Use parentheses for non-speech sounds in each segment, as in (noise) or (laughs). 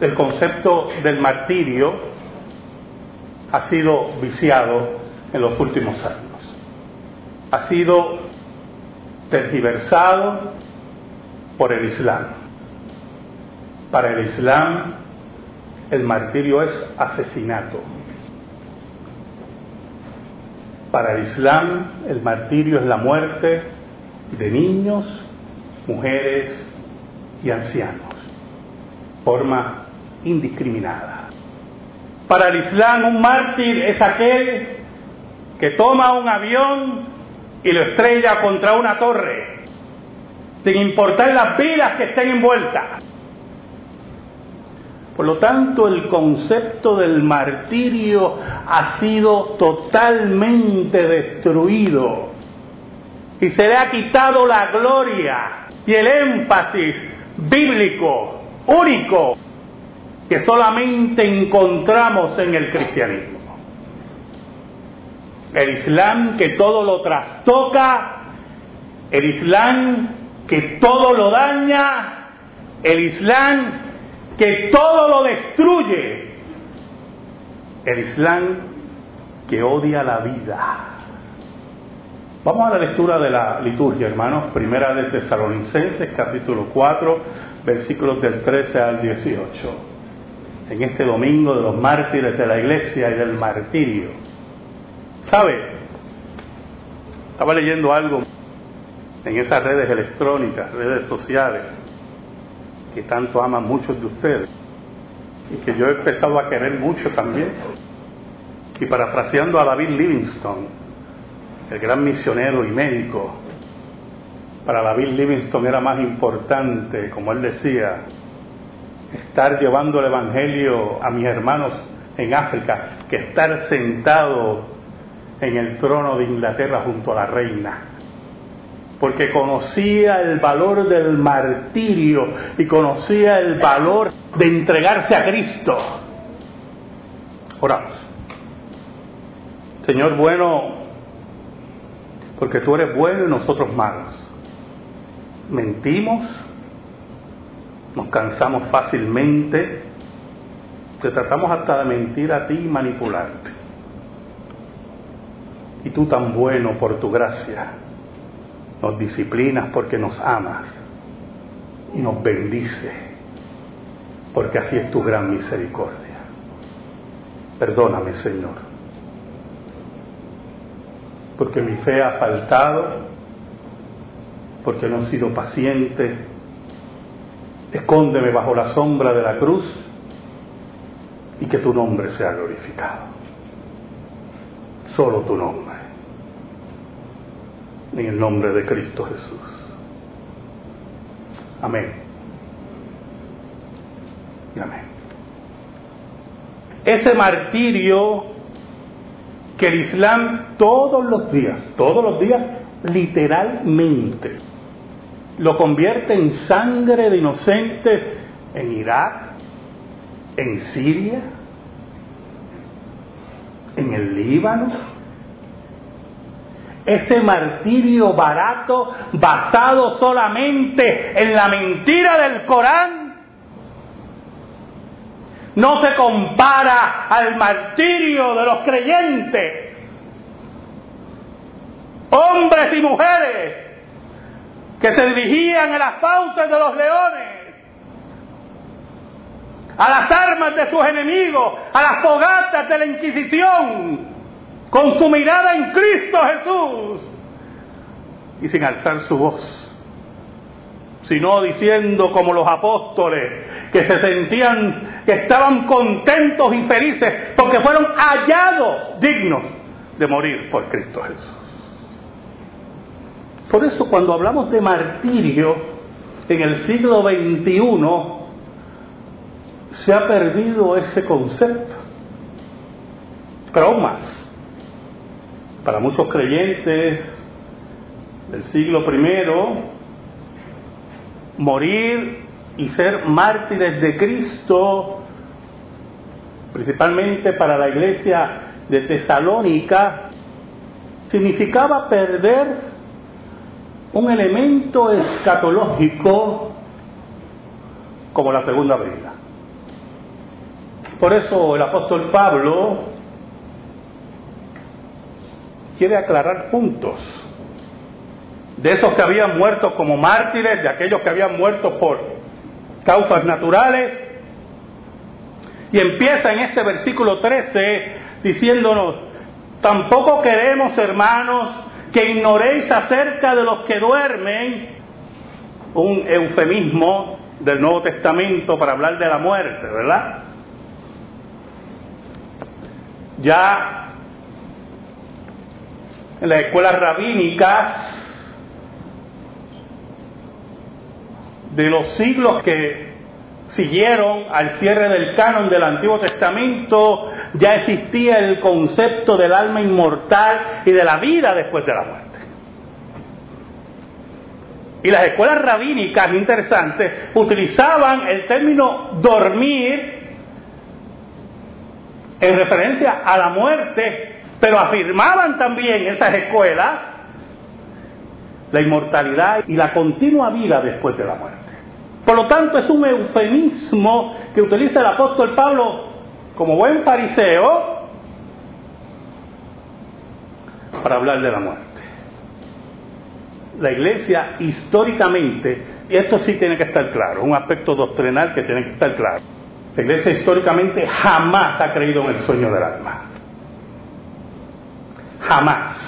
el concepto del martirio ha sido viciado en los últimos años. Ha sido tergiversado por el Islam. Para el Islam, el martirio es asesinato. Para el Islam, el martirio es la muerte de niños, mujeres y ancianos, forma indiscriminada. Para el Islam, un mártir es aquel que toma un avión y lo estrella contra una torre, sin importar las vidas que estén envueltas. Por lo tanto, el concepto del martirio ha sido totalmente destruido y se le ha quitado la gloria y el énfasis bíblico único que solamente encontramos en el cristianismo. El Islam que todo lo trastoca, el Islam que todo lo daña, el Islam que todo lo destruye. El Islam que odia la vida. Vamos a la lectura de la liturgia, hermanos. Primera de Tesalonicenses, capítulo 4, versículos del 13 al 18. En este domingo de los mártires de la iglesia y del martirio. ¿Sabe? Estaba leyendo algo en esas redes electrónicas, redes sociales, que tanto aman muchos de ustedes y que yo he empezado a querer mucho también. Y parafraseando a David Livingstone, el gran misionero y médico, para David Livingstone era más importante, como él decía, estar llevando el Evangelio a mis hermanos en África que estar sentado en el trono de Inglaterra junto a la reina porque conocía el valor del martirio y conocía el valor de entregarse a Cristo. Oramos. Señor bueno, porque tú eres bueno y nosotros malos. Mentimos, nos cansamos fácilmente, te tratamos hasta de mentir a ti y manipularte. Y tú tan bueno por tu gracia nos disciplinas porque nos amas y nos bendice porque así es tu gran misericordia. Perdóname, Señor, porque mi fe ha faltado, porque no he sido paciente. Escóndeme bajo la sombra de la cruz y que tu nombre sea glorificado. Solo tu nombre en el nombre de Cristo Jesús. Amén. Y amén. Ese martirio que el Islam todos los días, todos los días, literalmente, lo convierte en sangre de inocentes en Irak, en Siria, en el Líbano, ese martirio barato basado solamente en la mentira del Corán no se compara al martirio de los creyentes, hombres y mujeres que se dirigían a las fauces de los leones, a las armas de sus enemigos, a las fogatas de la Inquisición, con su mirada en Cristo Jesús y sin alzar su voz, sino diciendo como los apóstoles que se sentían, que estaban contentos y felices porque fueron hallados dignos de morir por Cristo Jesús. Por eso cuando hablamos de martirio en el siglo XXI, se ha perdido ese concepto. Más, para muchos creyentes del siglo I, morir y ser mártires de Cristo, principalmente para la iglesia de Tesalónica, significaba perder un elemento escatológico como la segunda venida. Por eso el apóstol Pablo quiere aclarar puntos de esos que habían muerto como mártires, de aquellos que habían muerto por causas naturales. Y empieza en este versículo 13 diciéndonos, tampoco queremos, hermanos, que ignoréis acerca de los que duermen, un eufemismo del Nuevo Testamento para hablar de la muerte, ¿verdad? Ya en las escuelas rabínicas de los siglos que siguieron al cierre del canon del Antiguo Testamento, ya existía el concepto del alma inmortal y de la vida después de la muerte. Y las escuelas rabínicas, interesantes, utilizaban el término dormir en referencia a la muerte, pero afirmaban también esas escuelas la inmortalidad y la continua vida después de la muerte. Por lo tanto, es un eufemismo que utiliza el apóstol Pablo como buen fariseo para hablar de la muerte. La iglesia históricamente, y esto sí tiene que estar claro, un aspecto doctrinal que tiene que estar claro, la iglesia históricamente jamás ha creído en el sueño del alma. Jamás.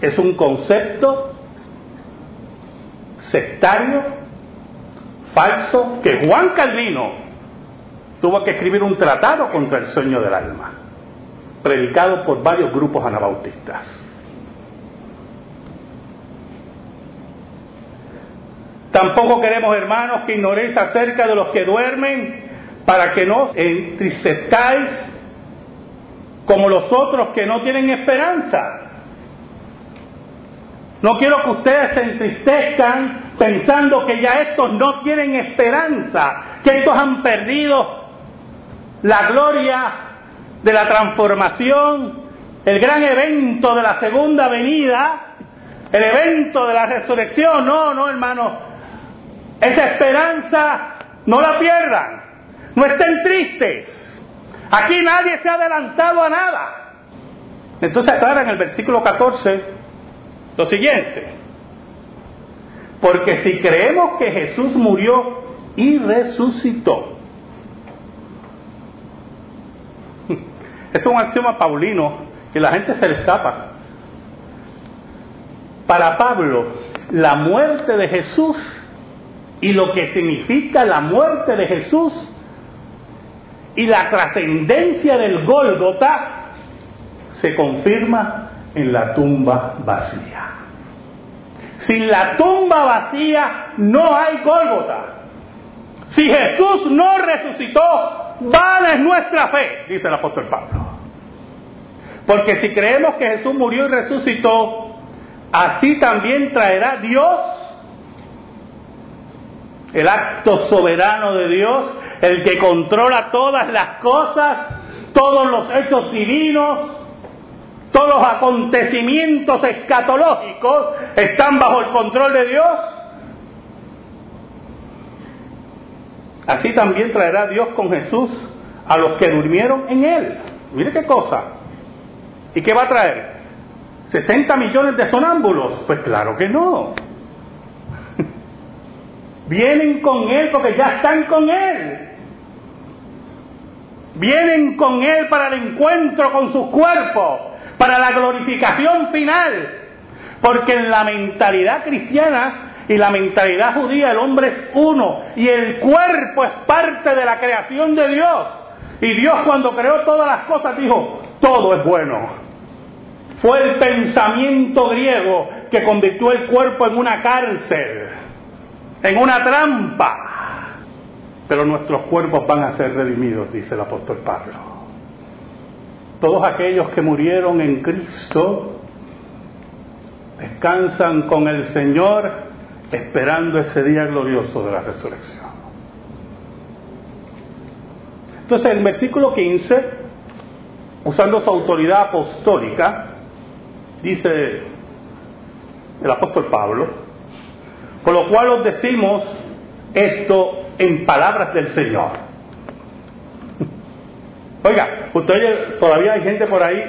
Es un concepto sectario falso que Juan Calvino tuvo que escribir un tratado contra el sueño del alma, predicado por varios grupos anabautistas. Tampoco queremos, hermanos, que ignoréis acerca de los que duermen, para que no entristezcáis como los otros que no tienen esperanza. No quiero que ustedes se entristezcan pensando que ya estos no tienen esperanza, que estos han perdido la gloria de la transformación, el gran evento de la segunda venida, el evento de la resurrección. No, no, hermano. Esa esperanza no la pierdan. No estén tristes. Aquí nadie se ha adelantado a nada. Entonces aclara en el versículo 14 lo siguiente. Porque si creemos que Jesús murió y resucitó, es un axioma paulino que la gente se le escapa. Para Pablo, la muerte de Jesús y lo que significa la muerte de Jesús y la trascendencia del Gólgota se confirma en la tumba vacía. Sin la tumba vacía no hay Gólgota. Si Jesús no resucitó, vana es nuestra fe, dice el apóstol Pablo. Porque si creemos que Jesús murió y resucitó, así también traerá Dios el acto soberano de Dios, el que controla todas las cosas, todos los hechos divinos, todos los acontecimientos escatológicos están bajo el control de Dios. Así también traerá Dios con Jesús a los que durmieron en Él. Mire qué cosa. ¿Y qué va a traer? ¿60 millones de sonámbulos? Pues claro que no. (laughs) Vienen con Él porque ya están con Él. Vienen con Él para el encuentro con sus cuerpos para la glorificación final. Porque en la mentalidad cristiana y la mentalidad judía el hombre es uno y el cuerpo es parte de la creación de Dios. Y Dios cuando creó todas las cosas dijo, todo es bueno. Fue el pensamiento griego que convirtió el cuerpo en una cárcel, en una trampa. Pero nuestros cuerpos van a ser redimidos, dice el apóstol Pablo todos aquellos que murieron en Cristo descansan con el Señor esperando ese día glorioso de la resurrección. Entonces, el versículo 15, usando su autoridad apostólica, dice el apóstol Pablo, con lo cual os decimos esto en palabras del Señor Oiga, usted todavía hay gente por ahí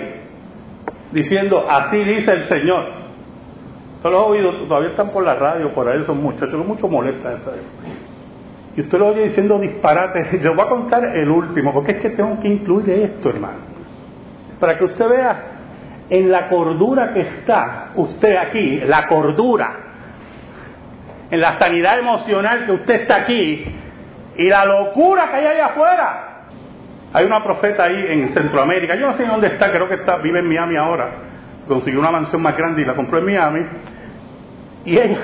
diciendo, así dice el Señor. Yo los he oído, todavía están por la radio, por ahí son muchachos, mucho molesta esa. Y usted lo oye diciendo disparates. (laughs) Yo voy a contar el último, porque es que tengo que incluir esto, hermano. Para que usted vea en la cordura que está usted aquí, la cordura, en la sanidad emocional que usted está aquí y la locura que hay allá afuera. Hay una profeta ahí en Centroamérica, yo no sé dónde está, creo que está, vive en Miami ahora, consiguió una mansión más grande y la compró en Miami. Y ella,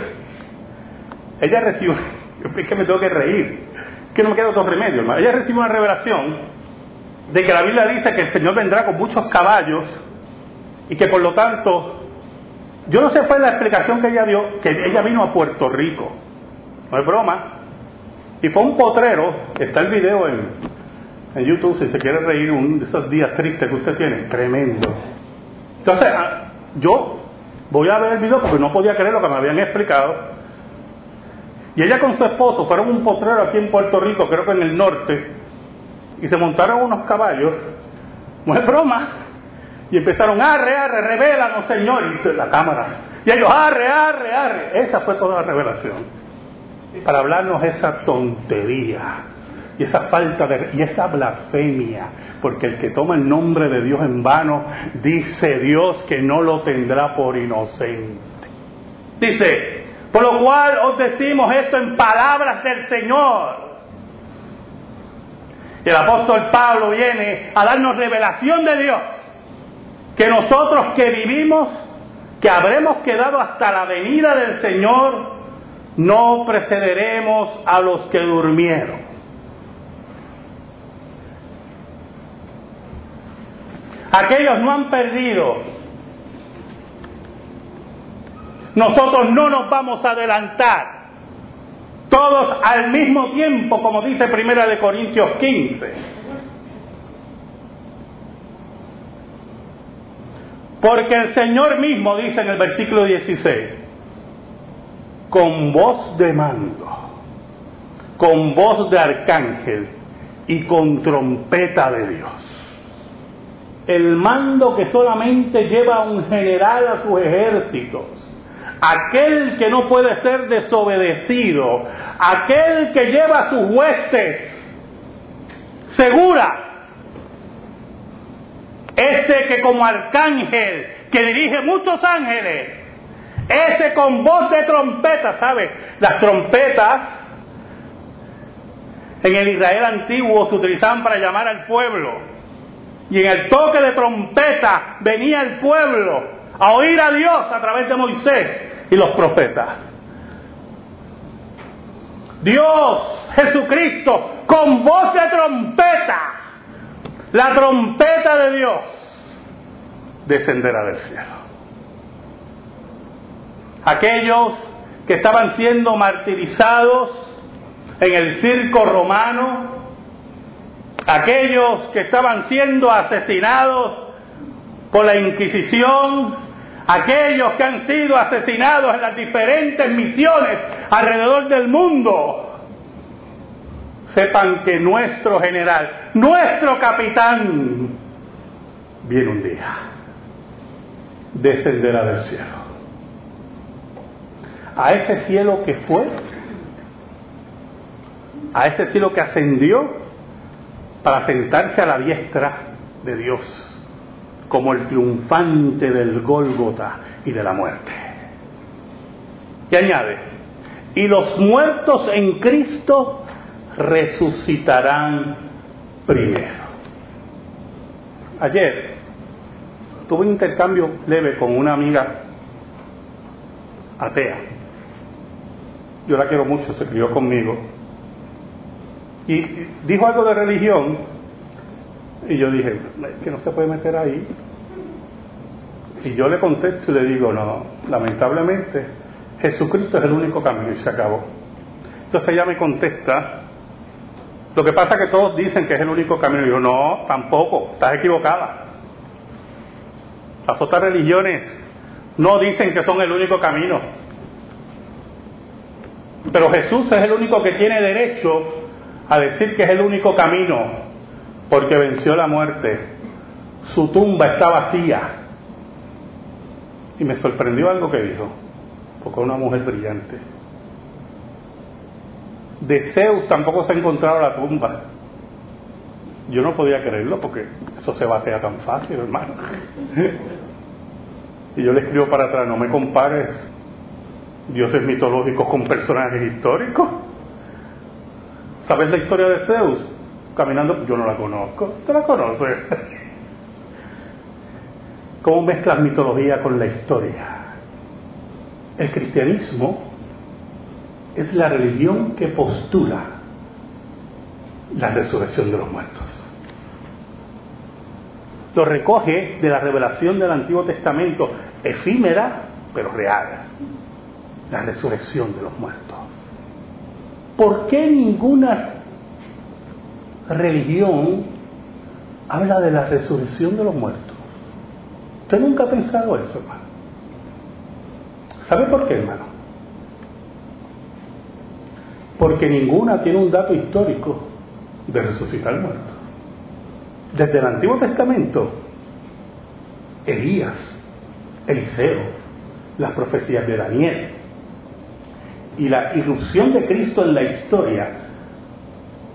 ella recibió, (laughs) es que me tengo que reír, que no me queda otro remedio. Ella recibió una revelación de que la Biblia dice que el Señor vendrá con muchos caballos y que por lo tanto, yo no sé fue la explicación que ella dio, que ella vino a Puerto Rico, no es broma, y fue un potrero, está el video en, en YouTube si se quiere reír un de esos días tristes que usted tiene, tremendo. Entonces, ah, yo voy a ver el video porque no podía creer lo que me habían explicado. Y ella con su esposo fueron un potrero aquí en Puerto Rico, creo que en el norte, y se montaron unos caballos, no es broma, y empezaron, arre, arre, revélanos, Señor, y la cámara. Y ellos, arre, arre, arre. Esa fue toda la revelación. Para hablarnos esa tontería y esa falta de y esa blasfemia, porque el que toma el nombre de Dios en vano dice Dios que no lo tendrá por inocente. Dice, por lo cual os decimos esto en palabras del Señor. El apóstol Pablo viene a darnos revelación de Dios, que nosotros que vivimos, que habremos quedado hasta la venida del Señor, no precederemos a los que durmieron. Aquellos no han perdido. Nosotros no nos vamos a adelantar. Todos al mismo tiempo, como dice Primera de Corintios 15. Porque el Señor mismo dice en el versículo 16, con voz de mando, con voz de arcángel y con trompeta de Dios el mando que solamente lleva un general a sus ejércitos, aquel que no puede ser desobedecido, aquel que lleva sus huestes. Seguras, ese que como arcángel, que dirige muchos ángeles, ese con voz de trompeta, ¿sabe? Las trompetas en el Israel antiguo se utilizaban para llamar al pueblo y en el toque de trompeta venía el pueblo a oír a Dios a través de Moisés y los profetas. Dios, Jesucristo, con voz de trompeta, la trompeta de Dios, descenderá del cielo. Aquellos que estaban siendo martirizados en el circo romano, aquellos que estaban siendo asesinados por la Inquisición, aquellos que han sido asesinados en las diferentes misiones alrededor del mundo, sepan que nuestro general, nuestro capitán, viene un día, descenderá del cielo. A ese cielo que fue, a ese cielo que ascendió, para sentarse a la diestra de Dios como el triunfante del Gólgota y de la muerte. Y añade, y los muertos en Cristo resucitarán primero. Ayer tuve un intercambio leve con una amiga atea. Yo la quiero mucho, se crió conmigo y dijo algo de religión y yo dije, que no se puede meter ahí. Y yo le contesto y le digo, no, lamentablemente Jesucristo es el único camino y se acabó. Entonces ella me contesta, lo que pasa es que todos dicen que es el único camino. Y yo, no, tampoco, estás equivocada. Las otras religiones no dicen que son el único camino. Pero Jesús es el único que tiene derecho a decir que es el único camino, porque venció la muerte. Su tumba está vacía. Y me sorprendió algo que dijo, porque es una mujer brillante. De Zeus tampoco se ha encontrado la tumba. Yo no podía creerlo porque eso se batea tan fácil, hermano. (laughs) y yo le escribo para atrás, no me compares dioses mitológicos con personajes históricos. ¿Sabes la historia de Zeus? Caminando, yo no la conozco. ¿Te la conoces? (laughs) ¿Cómo mezclas mitología con la historia? El cristianismo es la religión que postula la resurrección de los muertos. Lo recoge de la revelación del Antiguo Testamento, efímera pero real, la resurrección de los muertos. ¿Por qué ninguna religión habla de la resurrección de los muertos? ¿Usted nunca ha pensado eso, hermano? ¿Sabe por qué, hermano? Porque ninguna tiene un dato histórico de resucitar muertos. Desde el Antiguo Testamento, Elías, Eliseo, las profecías de Daniel y la irrupción de Cristo en la historia,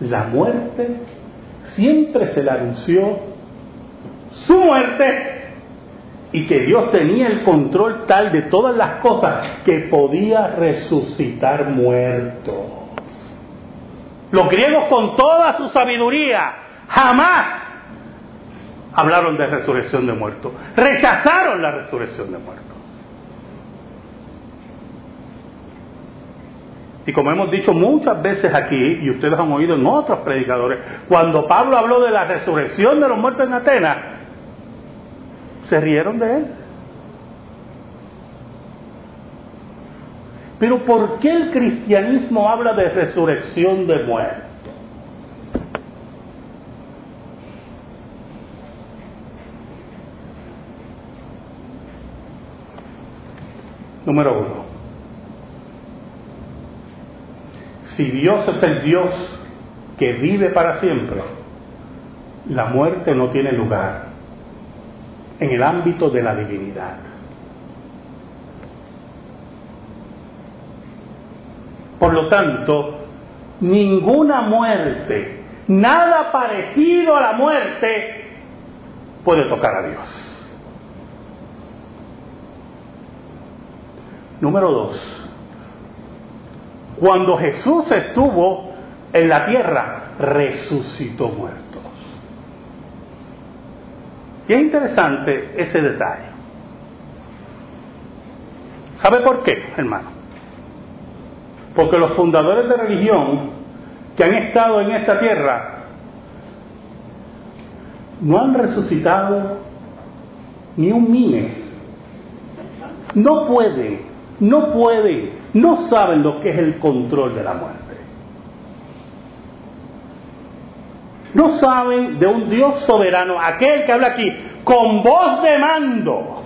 la muerte siempre se le anunció su muerte y que Dios tenía el control tal de todas las cosas que podía resucitar muertos. Los griegos con toda su sabiduría jamás hablaron de resurrección de muertos. Rechazaron la resurrección de muertos. Y como hemos dicho muchas veces aquí, y ustedes han oído en otros predicadores, cuando Pablo habló de la resurrección de los muertos en Atenas, se rieron de él. Pero ¿por qué el cristianismo habla de resurrección de muertos? Número uno. Si Dios es el Dios que vive para siempre, la muerte no tiene lugar en el ámbito de la divinidad. Por lo tanto, ninguna muerte, nada parecido a la muerte, puede tocar a Dios. Número dos, cuando Jesús estuvo en la tierra, resucitó muertos. Y es interesante ese detalle. ¿Sabe por qué, hermano? Porque los fundadores de religión que han estado en esta tierra no han resucitado ni un mime. No pueden, no pueden, no saben lo que es el control de la muerte. No saben de un Dios soberano, aquel que habla aquí, con voz de mando.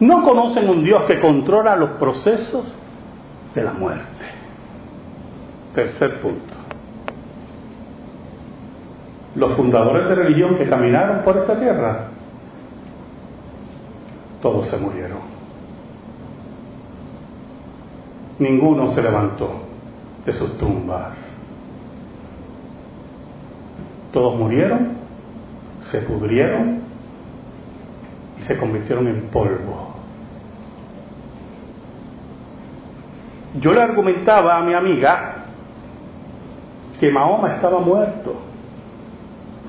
No conocen un Dios que controla los procesos de la muerte. Tercer punto. Los fundadores de religión que caminaron por esta tierra, todos se murieron. Ninguno se levantó de sus tumbas. Todos murieron, se pudrieron y se convirtieron en polvo. Yo le argumentaba a mi amiga que Mahoma estaba muerto,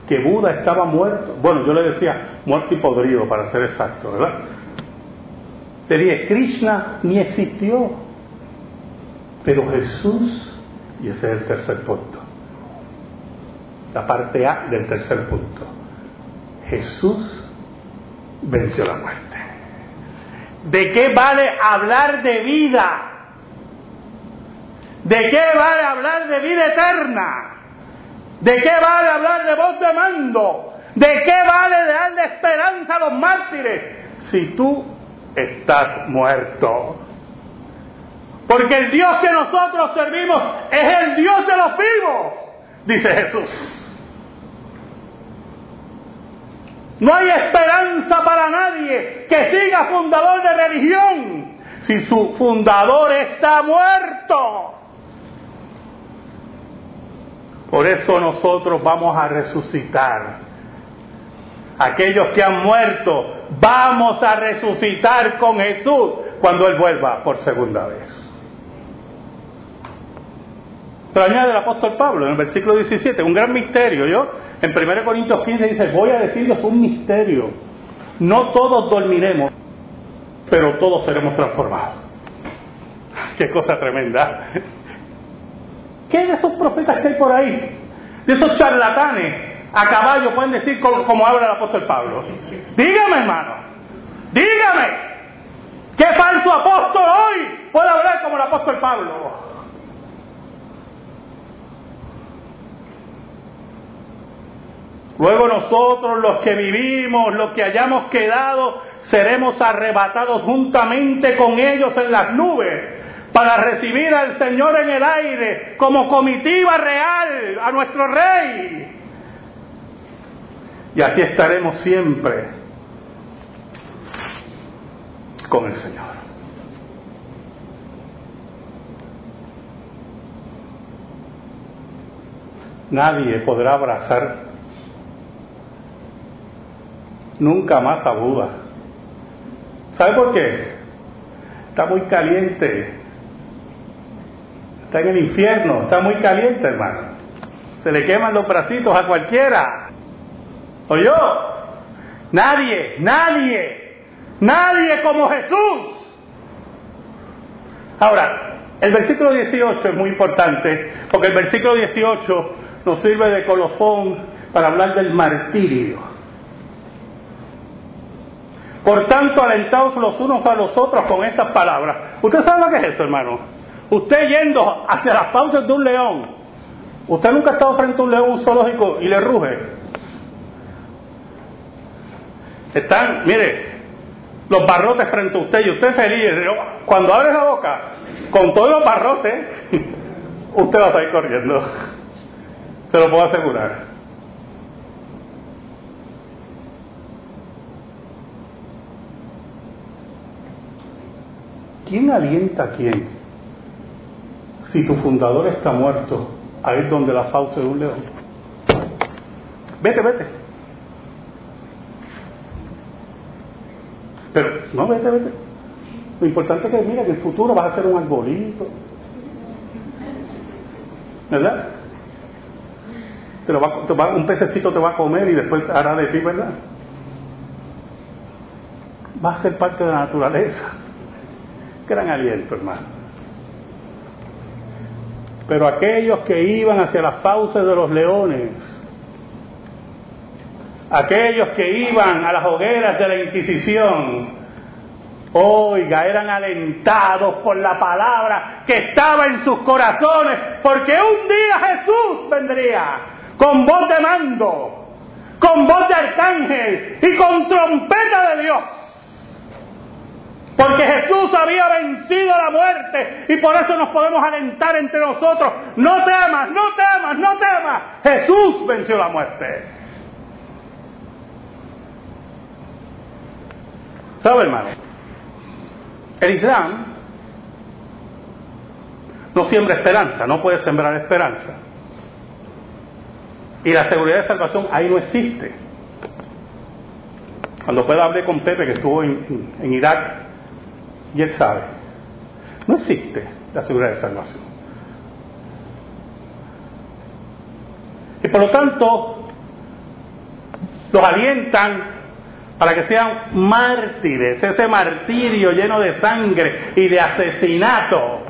que Buda estaba muerto. Bueno, yo le decía muerto y podrido, para ser exacto, ¿verdad? Le dije, Krishna ni existió, pero Jesús, y ese es el tercer punto, la parte A del tercer punto, Jesús venció la muerte. ¿De qué vale hablar de vida ¿De qué vale hablar de vida eterna? ¿De qué vale hablar de voz de mando? ¿De qué vale darle esperanza a los mártires si tú estás muerto? Porque el Dios que nosotros servimos es el Dios de los vivos, dice Jesús. No hay esperanza para nadie que siga fundador de religión si su fundador está muerto. Por eso nosotros vamos a resucitar. Aquellos que han muerto, vamos a resucitar con Jesús cuando Él vuelva por segunda vez. Pero añade el apóstol Pablo en el versículo 17, un gran misterio. Yo, en 1 Corintios 15 dice, voy a decirles un misterio. No todos dormiremos, pero todos seremos transformados. (laughs) Qué cosa tremenda. (laughs) ¿Qué de esos profetas que hay por ahí? De esos charlatanes a caballo pueden decir como, habla el apóstol Pablo. Dígame, hermano. Dígame. ¿Qué falso apóstol hoy puede hablar como el apóstol Pablo? Luego nosotros, los que vivimos, los que hayamos quedado, seremos arrebatados juntamente con ellos en las nubes para recibir al Señor en el aire como comitiva real a nuestro Rey. Y así estaremos siempre con el Señor. Nadie podrá abrazar nunca más a Buda. ¿Sabe por qué? Está muy caliente. Está en el infierno, está muy caliente, hermano. Se le queman los bracitos a cualquiera. ¿Oyó? Nadie, nadie, nadie como Jesús. Ahora, el versículo 18 es muy importante, porque el versículo 18 nos sirve de colofón para hablar del martirio. Por tanto, alentaos los unos a los otros con estas palabras. ¿Usted sabe lo que es eso, hermano? Usted yendo hacia las fauces de un león. ¿Usted nunca ha estado frente a un león zoológico y le ruge? Están, mire, los barrotes frente a usted y usted feliz. Cuando abre la boca, con todos los barrotes, (laughs) usted va a salir corriendo. Se lo puedo asegurar. ¿Quién alienta a quién? Si tu fundador está muerto, a ir donde la fauce de un león. Vete, vete. Pero, no, vete, vete. Lo importante es que, mira, que en el futuro vas a ser un arbolito. ¿Verdad? Un pececito te va a comer y después hará de ti, ¿verdad? Va a ser parte de la naturaleza. Gran aliento, hermano. Pero aquellos que iban hacia las fauces de los leones, aquellos que iban a las hogueras de la Inquisición, oiga, eran alentados por la palabra que estaba en sus corazones, porque un día Jesús vendría con voz de mando, con voz de arcángel y con trompeta de Dios porque Jesús había vencido la muerte y por eso nos podemos alentar entre nosotros. No temas, no temas, no temas. Jesús venció la muerte. ¿Sabe, hermano? El Islam no siembra esperanza, no puede sembrar esperanza. Y la seguridad de salvación ahí no existe. Cuando pueda hablé con Pepe, que estuvo en, en Irak, y él sabe. No existe la seguridad de salvación. Y por lo tanto, los alientan para que sean mártires, ese martirio lleno de sangre y de asesinato.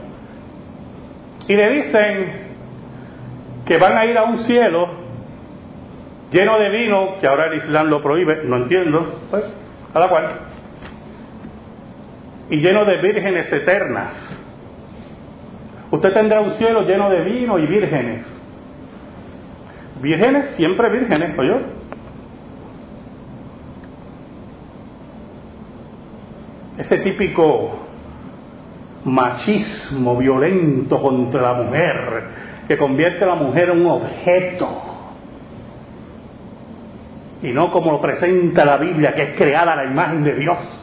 Y le dicen que van a ir a un cielo lleno de vino, que ahora el Islam lo prohíbe, no entiendo, pues, a la cual y lleno de vírgenes eternas. Usted tendrá un cielo lleno de vino y vírgenes. Vírgenes, siempre vírgenes, yo. Ese típico machismo violento contra la mujer, que convierte a la mujer en un objeto. y no como lo presenta la Biblia, que es creada a la imagen de Dios.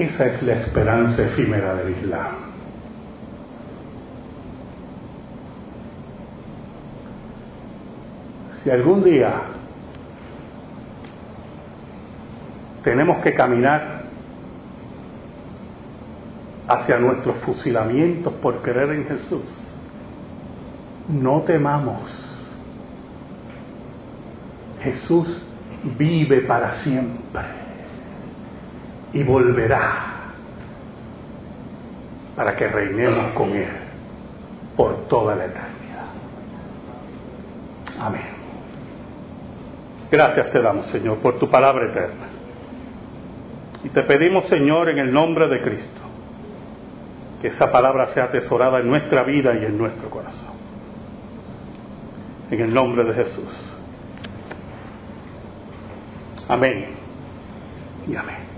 Esa es la esperanza efímera del Islam. Si algún día tenemos que caminar hacia nuestros fusilamientos por creer en Jesús, no temamos. Jesús vive para siempre y volverá para que reinemos con Él por toda la eternidad. Amén. Gracias te damos, Señor, por tu palabra eterna. Y te pedimos, Señor, en el nombre de Cristo, que esa palabra sea atesorada en nuestra vida y en nuestro corazón. En el nombre de Jesús. Amén y amén.